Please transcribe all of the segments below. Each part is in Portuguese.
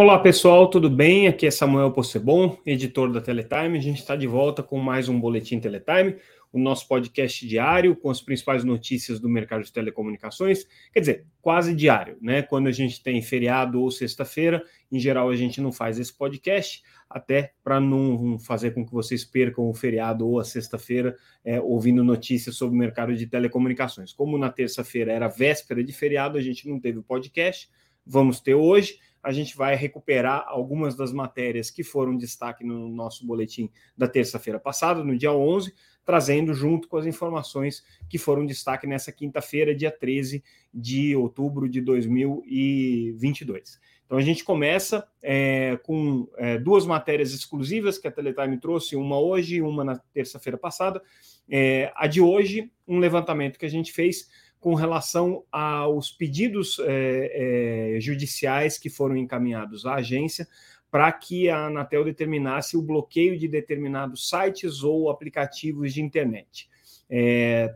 Olá pessoal, tudo bem? Aqui é Samuel Possebon, editor da Teletime. A gente está de volta com mais um Boletim Teletime, o nosso podcast diário com as principais notícias do mercado de telecomunicações. Quer dizer, quase diário, né? Quando a gente tem feriado ou sexta-feira, em geral a gente não faz esse podcast, até para não fazer com que vocês percam o feriado ou a sexta-feira é, ouvindo notícias sobre o mercado de telecomunicações. Como na terça-feira era véspera de feriado, a gente não teve o podcast, vamos ter hoje a gente vai recuperar algumas das matérias que foram destaque no nosso boletim da terça-feira passada, no dia 11, trazendo junto com as informações que foram destaque nessa quinta-feira, dia 13 de outubro de 2022. Então a gente começa é, com é, duas matérias exclusivas que a Teletime trouxe, uma hoje e uma na terça-feira passada. É, a de hoje, um levantamento que a gente fez com relação aos pedidos é, é, judiciais que foram encaminhados à agência para que a Anatel determinasse o bloqueio de determinados sites ou aplicativos de internet. É,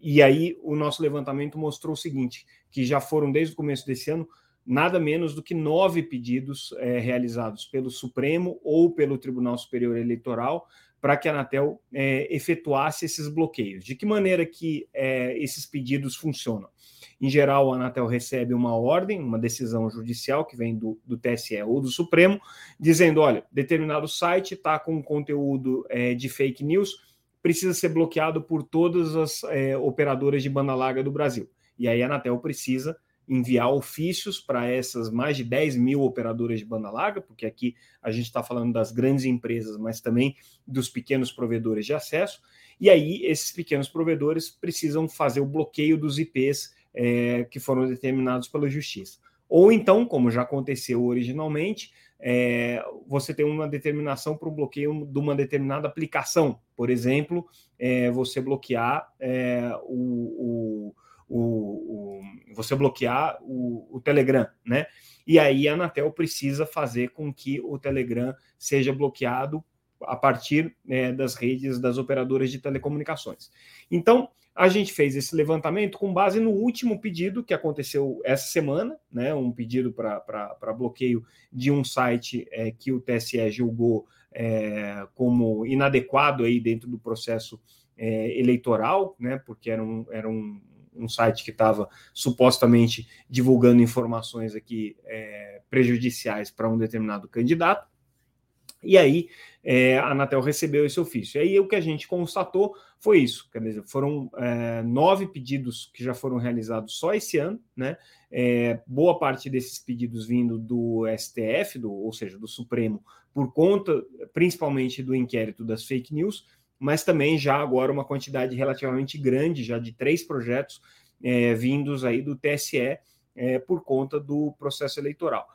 e aí o nosso levantamento mostrou o seguinte: que já foram desde o começo desse ano nada menos do que nove pedidos é, realizados pelo Supremo ou pelo Tribunal Superior Eleitoral para que a Anatel é, efetuasse esses bloqueios. De que maneira que é, esses pedidos funcionam? Em geral, a Anatel recebe uma ordem, uma decisão judicial que vem do, do TSE ou do Supremo, dizendo: olha, determinado site está com conteúdo é, de fake news, precisa ser bloqueado por todas as é, operadoras de banda larga do Brasil. E aí a Anatel precisa enviar ofícios para essas mais de 10 mil operadoras de banda larga, porque aqui a gente está falando das grandes empresas, mas também dos pequenos provedores de acesso. E aí, esses pequenos provedores precisam fazer o bloqueio dos IPs é, que foram determinados pela justiça. Ou então, como já aconteceu originalmente, é, você tem uma determinação para o bloqueio de uma determinada aplicação. Por exemplo, é, você bloquear o, o o, o você bloquear o, o, Telegram, né? E aí a Anatel precisa fazer com que o Telegram seja bloqueado a partir né, das redes das operadoras de telecomunicações. Então, a gente fez esse levantamento com base no último pedido que aconteceu essa semana, né? Um pedido para bloqueio de um site é, que o TSE julgou é, como inadequado aí dentro do processo é, eleitoral, né? Porque era um, era um um site que estava supostamente divulgando informações aqui é, prejudiciais para um determinado candidato. E aí é, a Anatel recebeu esse ofício. E aí o que a gente constatou foi isso. Quer dizer, foram é, nove pedidos que já foram realizados só esse ano, né? É, boa parte desses pedidos vindo do STF, do, ou seja, do Supremo, por conta principalmente do inquérito das fake news, mas também já agora uma quantidade relativamente grande, já de três projetos é, vindos aí do TSE é, por conta do processo eleitoral.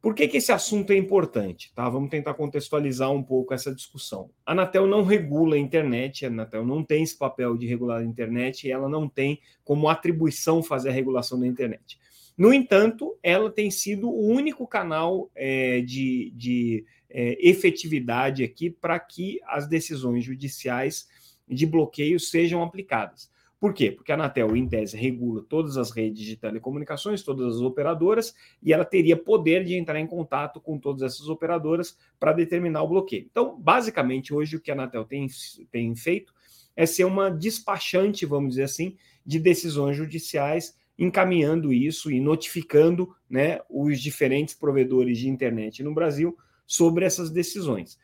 Por que, que esse assunto é importante? Tá? Vamos tentar contextualizar um pouco essa discussão. A Anatel não regula a internet, a Anatel não tem esse papel de regular a internet e ela não tem como atribuição fazer a regulação da internet. No entanto, ela tem sido o único canal é, de, de é, efetividade aqui para que as decisões judiciais de bloqueio sejam aplicadas. Por quê? Porque a Anatel, em tese, regula todas as redes de telecomunicações, todas as operadoras, e ela teria poder de entrar em contato com todas essas operadoras para determinar o bloqueio. Então, basicamente, hoje o que a Anatel tem, tem feito é ser uma despachante, vamos dizer assim, de decisões judiciais, encaminhando isso e notificando né, os diferentes provedores de internet no Brasil sobre essas decisões.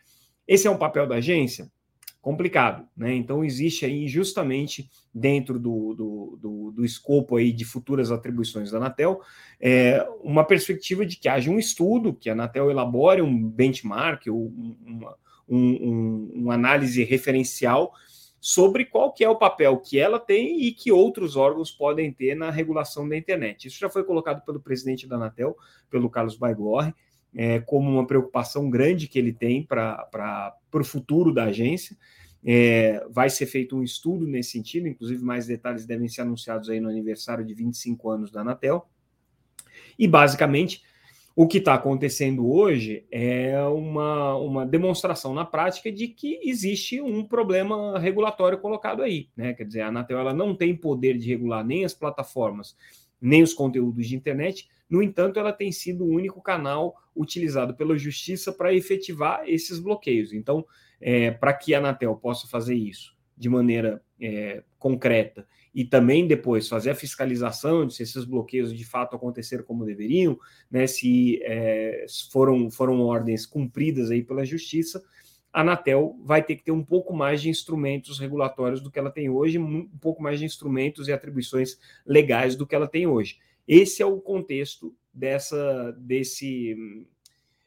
Esse é um papel da agência? Complicado, né? Então existe aí justamente dentro do, do, do, do escopo aí de futuras atribuições da Anatel é, uma perspectiva de que haja um estudo, que a Anatel elabore um benchmark, uma, um, um, análise referencial sobre qual que é o papel que ela tem e que outros órgãos podem ter na regulação da internet. Isso já foi colocado pelo presidente da Anatel, pelo Carlos Baigorre, é, como uma preocupação grande que ele tem para o futuro da agência. É, vai ser feito um estudo nesse sentido, inclusive mais detalhes devem ser anunciados aí no aniversário de 25 anos da Anatel. E basicamente o que está acontecendo hoje é uma, uma demonstração na prática de que existe um problema regulatório colocado aí. Né? Quer dizer, a Anatel ela não tem poder de regular nem as plataformas nem os conteúdos de internet. No entanto, ela tem sido o único canal utilizado pela justiça para efetivar esses bloqueios. Então, é, para que a Anatel possa fazer isso de maneira é, concreta e também depois fazer a fiscalização de se esses bloqueios de fato aconteceram como deveriam, né, se é, foram, foram ordens cumpridas aí pela justiça, a Anatel vai ter que ter um pouco mais de instrumentos regulatórios do que ela tem hoje, um pouco mais de instrumentos e atribuições legais do que ela tem hoje. Esse é o contexto dessa, desse,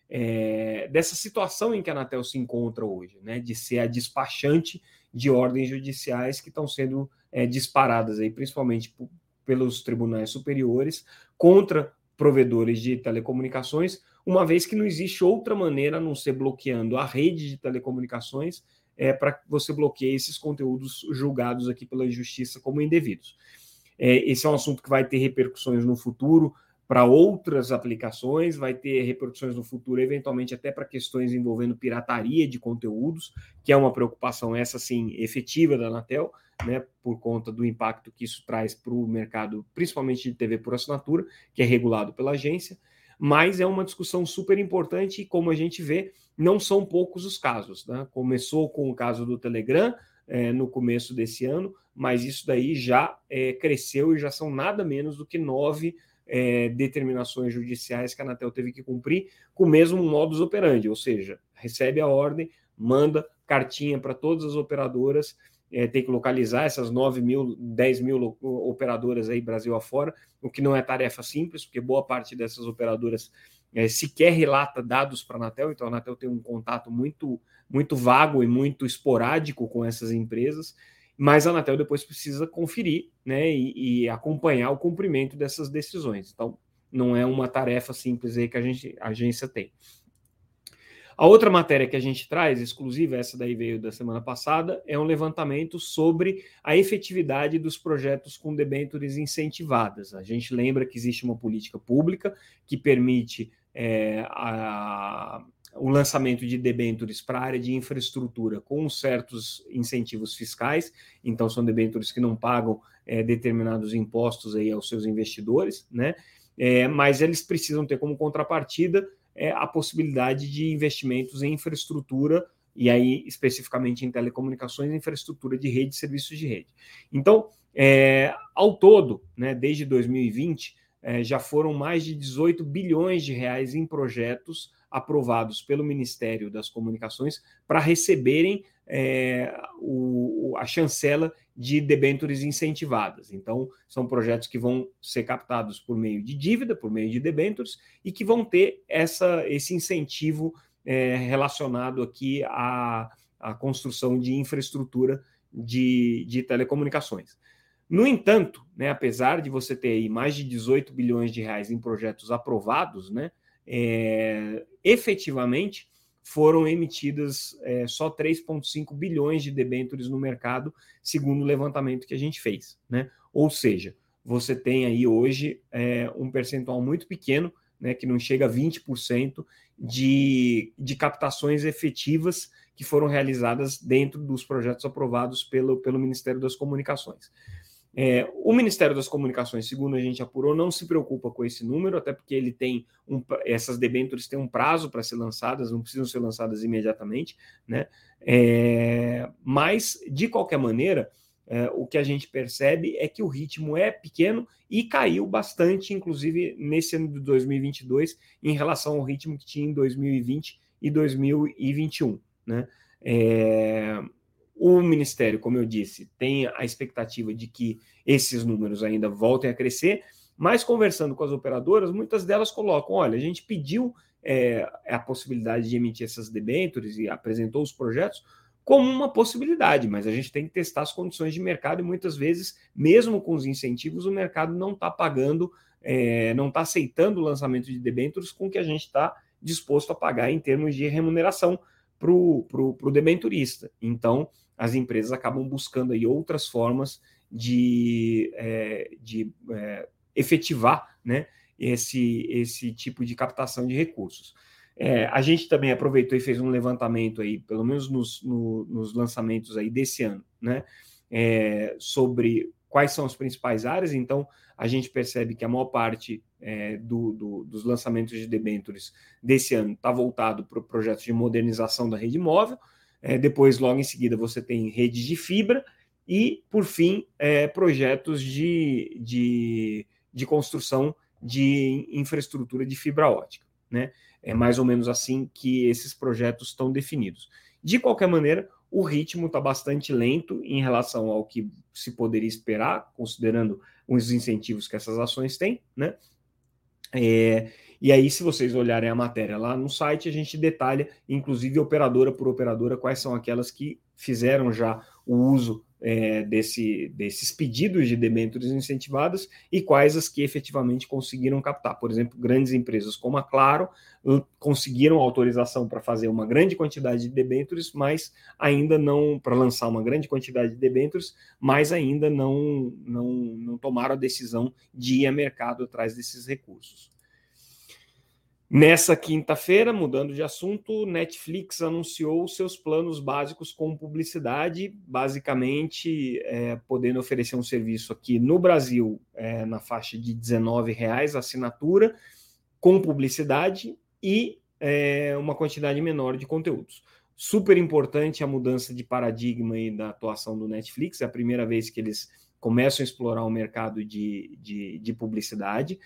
é, dessa situação em que a Anatel se encontra hoje, né, de ser a despachante de ordens judiciais que estão sendo é, disparadas aí, principalmente pelos tribunais superiores contra provedores de telecomunicações, uma vez que não existe outra maneira a não ser bloqueando a rede de telecomunicações é, para que você bloqueie esses conteúdos julgados aqui pela justiça como indevidos. É, esse é um assunto que vai ter repercussões no futuro para outras aplicações, vai ter repercussões no futuro, eventualmente até para questões envolvendo pirataria de conteúdos, que é uma preocupação essa sim efetiva da Anatel, né, por conta do impacto que isso traz para o mercado, principalmente de TV por assinatura, que é regulado pela agência mas é uma discussão super importante e, como a gente vê, não são poucos os casos. Né? Começou com o caso do Telegram é, no começo desse ano, mas isso daí já é, cresceu e já são nada menos do que nove é, determinações judiciais que a Anatel teve que cumprir com o mesmo modus operandi, ou seja, recebe a ordem, manda cartinha para todas as operadoras é, tem que localizar essas 9 mil, 10 mil operadoras aí Brasil afora, o que não é tarefa simples, porque boa parte dessas operadoras é, sequer relata dados para a Anatel, então a Anatel tem um contato muito, muito vago e muito esporádico com essas empresas, mas a Anatel depois precisa conferir né, e, e acompanhar o cumprimento dessas decisões. Então, não é uma tarefa simples aí que a, gente, a agência tem. A outra matéria que a gente traz, exclusiva, essa daí veio da semana passada, é um levantamento sobre a efetividade dos projetos com debêntures incentivadas. A gente lembra que existe uma política pública que permite é, a, o lançamento de debêntures para a área de infraestrutura com certos incentivos fiscais, então são debêntures que não pagam é, determinados impostos aí aos seus investidores, né? É, mas eles precisam ter como contrapartida é, a possibilidade de investimentos em infraestrutura, e aí especificamente em telecomunicações, infraestrutura de rede e serviços de rede. Então, é, ao todo, né, desde 2020, é, já foram mais de 18 bilhões de reais em projetos aprovados pelo Ministério das Comunicações para receberem é, o, a chancela de debêntures incentivadas. Então, são projetos que vão ser captados por meio de dívida, por meio de debêntures, e que vão ter essa, esse incentivo é, relacionado aqui à, à, construção de infraestrutura de, de telecomunicações. No entanto, né, apesar de você ter aí mais de 18 bilhões de reais em projetos aprovados, né, é, efetivamente foram emitidas é, só 3,5 bilhões de debêntures no mercado, segundo o levantamento que a gente fez. Né? Ou seja, você tem aí hoje é, um percentual muito pequeno, né, que não chega a 20% de, de captações efetivas que foram realizadas dentro dos projetos aprovados pelo, pelo Ministério das Comunicações. É, o Ministério das Comunicações, segundo a gente apurou, não se preocupa com esse número, até porque ele tem um, essas debêntures têm um prazo para ser lançadas, não precisam ser lançadas imediatamente, né? É, mas, de qualquer maneira, é, o que a gente percebe é que o ritmo é pequeno e caiu bastante, inclusive nesse ano de 2022, em relação ao ritmo que tinha em 2020 e 2021, né? É, o Ministério, como eu disse, tem a expectativa de que esses números ainda voltem a crescer, mas conversando com as operadoras, muitas delas colocam: olha, a gente pediu é, a possibilidade de emitir essas debêntures e apresentou os projetos como uma possibilidade, mas a gente tem que testar as condições de mercado e muitas vezes, mesmo com os incentivos, o mercado não está pagando, é, não está aceitando o lançamento de debêntures com o que a gente está disposto a pagar em termos de remuneração para o debenturista. Então, as empresas acabam buscando aí outras formas de, é, de é, efetivar né, esse, esse tipo de captação de recursos. É, a gente também aproveitou e fez um levantamento aí, pelo menos nos, no, nos lançamentos aí desse ano, né, é, sobre quais são as principais áreas. Então, a gente percebe que a maior parte é, do, do, dos lançamentos de debêntures desse ano está voltado para o projeto de modernização da rede móvel. É, depois, logo em seguida, você tem redes de fibra e, por fim, é, projetos de, de, de construção de infraestrutura de fibra ótica. Né? É mais ou menos assim que esses projetos estão definidos. De qualquer maneira, o ritmo está bastante lento em relação ao que se poderia esperar, considerando os incentivos que essas ações têm, né? É, e aí, se vocês olharem a matéria lá no site, a gente detalha, inclusive operadora por operadora, quais são aquelas que fizeram já o uso é, desse, desses pedidos de debêntures incentivadas e quais as que efetivamente conseguiram captar. Por exemplo, grandes empresas como a Claro conseguiram autorização para fazer uma grande quantidade de debêntures, mas ainda não para lançar uma grande quantidade de debêntures, mas ainda não, não, não tomaram a decisão de ir a mercado atrás desses recursos. Nessa quinta-feira, mudando de assunto, Netflix anunciou seus planos básicos com publicidade, basicamente é, podendo oferecer um serviço aqui no Brasil é, na faixa de R$19,00 a assinatura, com publicidade e é, uma quantidade menor de conteúdos. Super importante a mudança de paradigma e da atuação do Netflix, é a primeira vez que eles começam a explorar o mercado de, de, de publicidade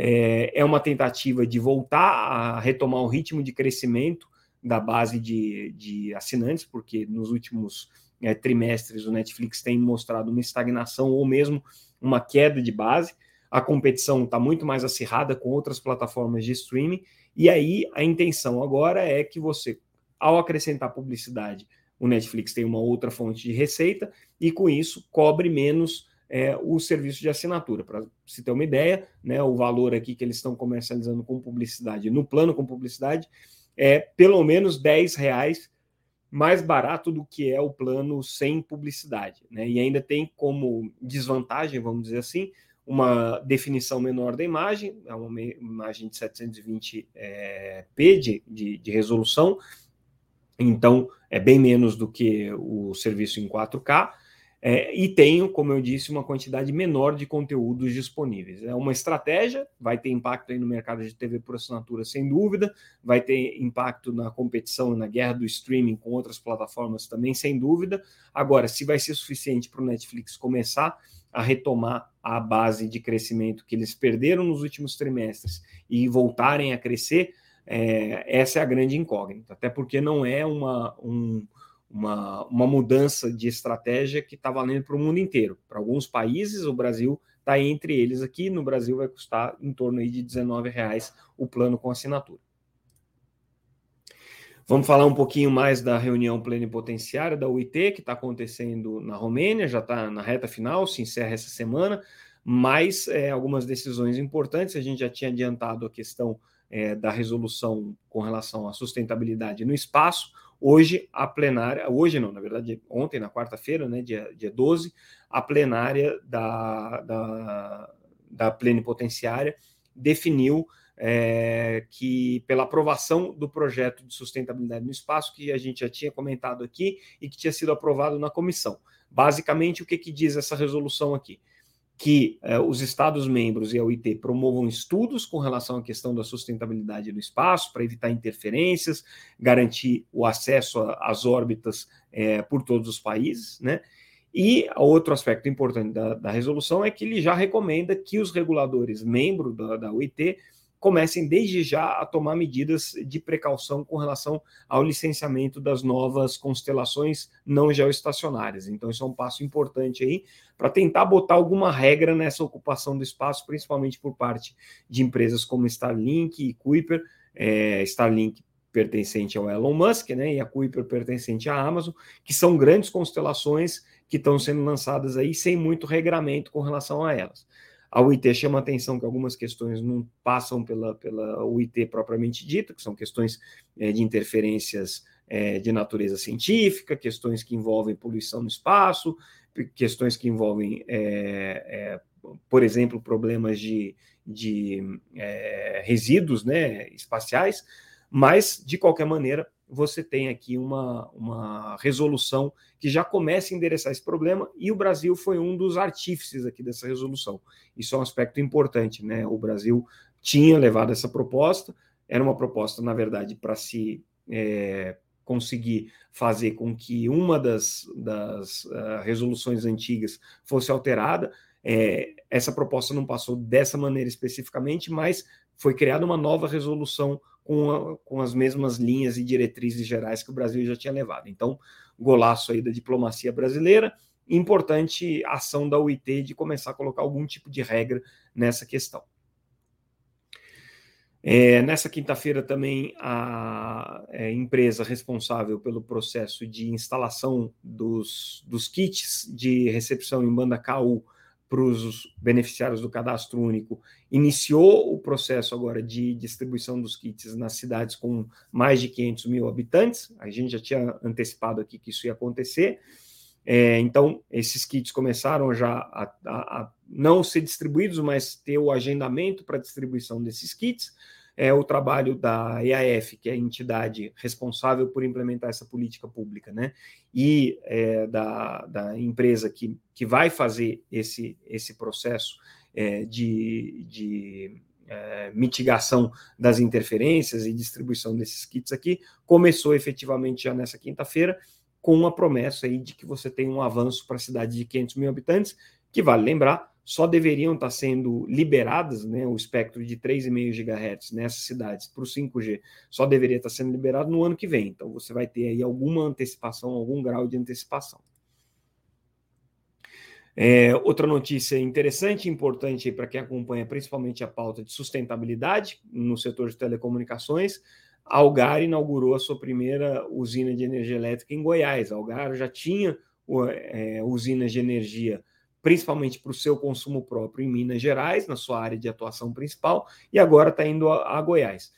é, é uma tentativa de voltar a retomar o ritmo de crescimento da base de, de assinantes, porque nos últimos é, trimestres o Netflix tem mostrado uma estagnação ou mesmo uma queda de base. A competição está muito mais acirrada com outras plataformas de streaming, e aí a intenção agora é que você, ao acrescentar publicidade, o Netflix tem uma outra fonte de receita e com isso cobre menos é, o serviço de assinatura. Para se ter uma ideia, né, o valor aqui que eles estão comercializando com publicidade, no plano com publicidade, é pelo menos 10 reais mais barato do que é o plano sem publicidade. Né? E ainda tem como desvantagem, vamos dizer assim, uma definição menor da imagem, é uma imagem de 720p é, de, de, de resolução, então é bem menos do que o serviço em 4K, é, e tenho, como eu disse, uma quantidade menor de conteúdos disponíveis. É uma estratégia, vai ter impacto aí no mercado de TV por assinatura, sem dúvida, vai ter impacto na competição, na guerra do streaming com outras plataformas também, sem dúvida. Agora, se vai ser suficiente para o Netflix começar a retomar a base de crescimento que eles perderam nos últimos trimestres e voltarem a crescer, é, essa é a grande incógnita, até porque não é uma. Um, uma, uma mudança de estratégia que está valendo para o mundo inteiro. Para alguns países, o Brasil está entre eles aqui. No Brasil vai custar em torno aí de R$19,00 o plano com assinatura. Vamos falar um pouquinho mais da reunião plenipotenciária da UIT, que está acontecendo na Romênia, já está na reta final, se encerra essa semana, mas é, algumas decisões importantes. A gente já tinha adiantado a questão é, da resolução com relação à sustentabilidade no espaço. Hoje, a plenária, hoje não, na verdade, ontem, na quarta-feira, né, dia, dia 12, a plenária da, da, da plenipotenciária definiu é, que, pela aprovação do projeto de sustentabilidade no espaço, que a gente já tinha comentado aqui e que tinha sido aprovado na comissão. Basicamente, o que, que diz essa resolução aqui? Que eh, os Estados-membros e a OIT promovam estudos com relação à questão da sustentabilidade do espaço, para evitar interferências, garantir o acesso às órbitas eh, por todos os países, né? E outro aspecto importante da, da, resolução é que ele já recomenda que os reguladores membros da, da OIT comecem desde já a tomar medidas de precaução com relação ao licenciamento das novas constelações não geoestacionárias. Então, isso é um passo importante aí para tentar botar alguma regra nessa ocupação do espaço, principalmente por parte de empresas como Starlink e Kuiper. É, Starlink pertencente ao Elon Musk, né, e a Kuiper pertencente à Amazon, que são grandes constelações que estão sendo lançadas aí sem muito regramento com relação a elas. A UIT chama atenção que algumas questões não passam pela, pela UIT propriamente dita, que são questões é, de interferências é, de natureza científica, questões que envolvem poluição no espaço, questões que envolvem, é, por exemplo, problemas de, de resíduos né, espaciais, mas, de qualquer maneira, você tem aqui uma, uma resolução que já começa a endereçar esse problema, e o Brasil foi um dos artífices aqui dessa resolução. Isso é um aspecto importante, né? O Brasil tinha levado essa proposta, era uma proposta, na verdade, para se é, conseguir fazer com que uma das, das uh, resoluções antigas fosse alterada. É, essa proposta não passou dessa maneira especificamente, mas foi criada uma nova resolução com, a, com as mesmas linhas e diretrizes gerais que o Brasil já tinha levado. Então, golaço aí da diplomacia brasileira, importante ação da UIT de começar a colocar algum tipo de regra nessa questão. É, nessa quinta-feira também a é, empresa responsável pelo processo de instalação dos, dos kits de recepção em banda KU para os beneficiários do cadastro único, iniciou o processo agora de distribuição dos kits nas cidades com mais de 500 mil habitantes. A gente já tinha antecipado aqui que isso ia acontecer. É, então, esses kits começaram já a, a, a, não ser distribuídos, mas ter o agendamento para distribuição desses kits. É o trabalho da EAF, que é a entidade responsável por implementar essa política pública, né? E é, da, da empresa que, que vai fazer esse, esse processo é, de, de é, mitigação das interferências e distribuição desses kits aqui, começou efetivamente já nessa quinta-feira, com uma promessa aí de que você tem um avanço para a cidade de 500 mil habitantes, que vale lembrar, só deveriam estar sendo liberadas, né, o espectro de 3,5 GHz nessas cidades para o 5G, só deveria estar sendo liberado no ano que vem. Então você vai ter aí alguma antecipação, algum grau de antecipação. É, outra notícia interessante e importante para quem acompanha principalmente a pauta de sustentabilidade no setor de telecomunicações, a Algar inaugurou a sua primeira usina de energia elétrica em Goiás. A Algar já tinha é, usinas de energia, principalmente para o seu consumo próprio em Minas Gerais, na sua área de atuação principal, e agora está indo a, a, Goiás.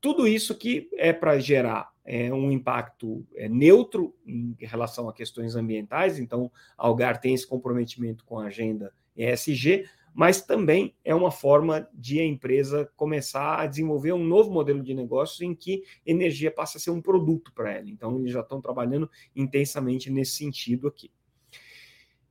Tudo isso que é para gerar é, um impacto é, neutro em relação a questões ambientais, então a Algar tem esse comprometimento com a agenda ESG, mas também é uma forma de a empresa começar a desenvolver um novo modelo de negócios em que energia passa a ser um produto para ela. Então, eles já estão trabalhando intensamente nesse sentido aqui.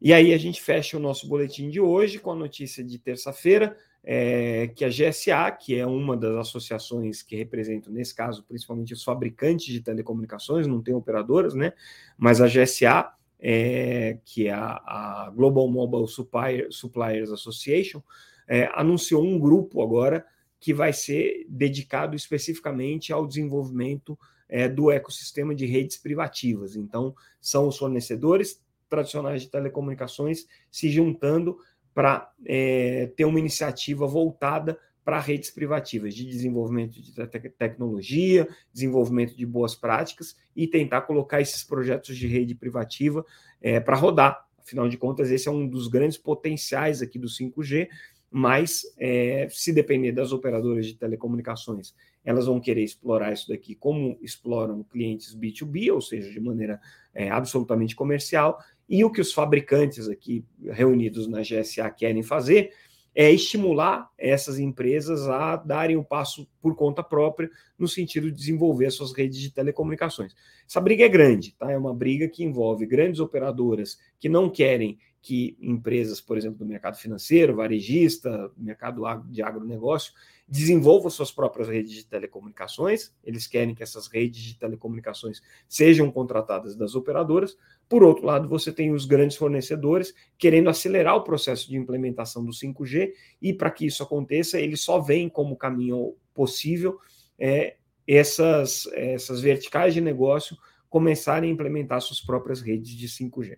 E aí a gente fecha o nosso boletim de hoje com a notícia de terça-feira, é, que a GSA, que é uma das associações que representam, nesse caso, principalmente os fabricantes de telecomunicações, não tem operadoras, né? Mas a GSA é, que é a, a Global Mobile Supplier, Suppliers Association, é, anunciou um grupo agora que vai ser dedicado especificamente ao desenvolvimento é, do ecossistema de redes privativas. Então, são os fornecedores tradicionais de telecomunicações se juntando para é, ter uma iniciativa voltada para redes privativas, de desenvolvimento de te tecnologia, desenvolvimento de boas práticas e tentar colocar esses projetos de rede privativa é, para rodar. Afinal de contas, esse é um dos grandes potenciais aqui do 5G, mas é, se depender das operadoras de telecomunicações, elas vão querer explorar isso daqui como exploram clientes B2B, ou seja, de maneira é, absolutamente comercial, e o que os fabricantes aqui reunidos na GSA querem fazer é estimular essas empresas a darem o um passo por conta própria no sentido de desenvolver suas redes de telecomunicações. Essa briga é grande, tá? É uma briga que envolve grandes operadoras que não querem que empresas, por exemplo, do mercado financeiro, varejista, mercado de agronegócio, desenvolvam suas próprias redes de telecomunicações. Eles querem que essas redes de telecomunicações sejam contratadas das operadoras. Por outro lado, você tem os grandes fornecedores querendo acelerar o processo de implementação do 5G, e para que isso aconteça, eles só veem como caminho possível é, essas, essas verticais de negócio começarem a implementar suas próprias redes de 5G.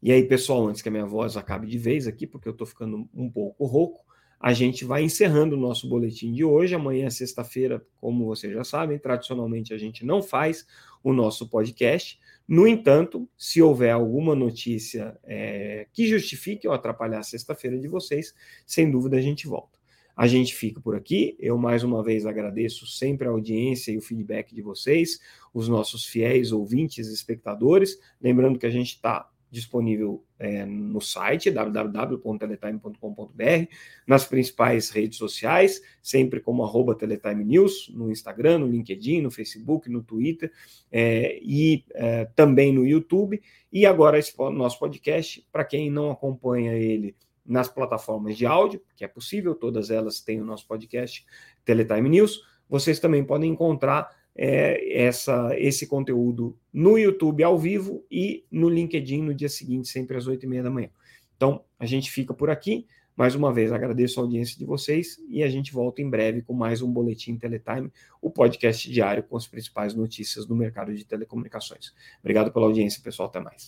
E aí, pessoal, antes que a minha voz acabe de vez aqui, porque eu estou ficando um pouco rouco, a gente vai encerrando o nosso boletim de hoje. Amanhã, sexta-feira, como vocês já sabem, tradicionalmente a gente não faz o nosso podcast. No entanto, se houver alguma notícia é, que justifique ou atrapalhar a sexta-feira de vocês, sem dúvida a gente volta. A gente fica por aqui. Eu mais uma vez agradeço sempre a audiência e o feedback de vocês, os nossos fiéis ouvintes espectadores. Lembrando que a gente está disponível é, no site www.teletime.com.br, nas principais redes sociais, sempre como arroba Teletime News, no Instagram, no LinkedIn, no Facebook, no Twitter é, e é, também no YouTube. E agora esse nosso podcast, para quem não acompanha ele nas plataformas de áudio, que é possível, todas elas têm o nosso podcast Teletime News, vocês também podem encontrar é, essa, esse conteúdo no YouTube ao vivo e no LinkedIn no dia seguinte, sempre às oito e meia da manhã. Então, a gente fica por aqui. Mais uma vez, agradeço a audiência de vocês e a gente volta em breve com mais um Boletim Teletime, o podcast diário com as principais notícias do mercado de telecomunicações. Obrigado pela audiência, pessoal. Até mais.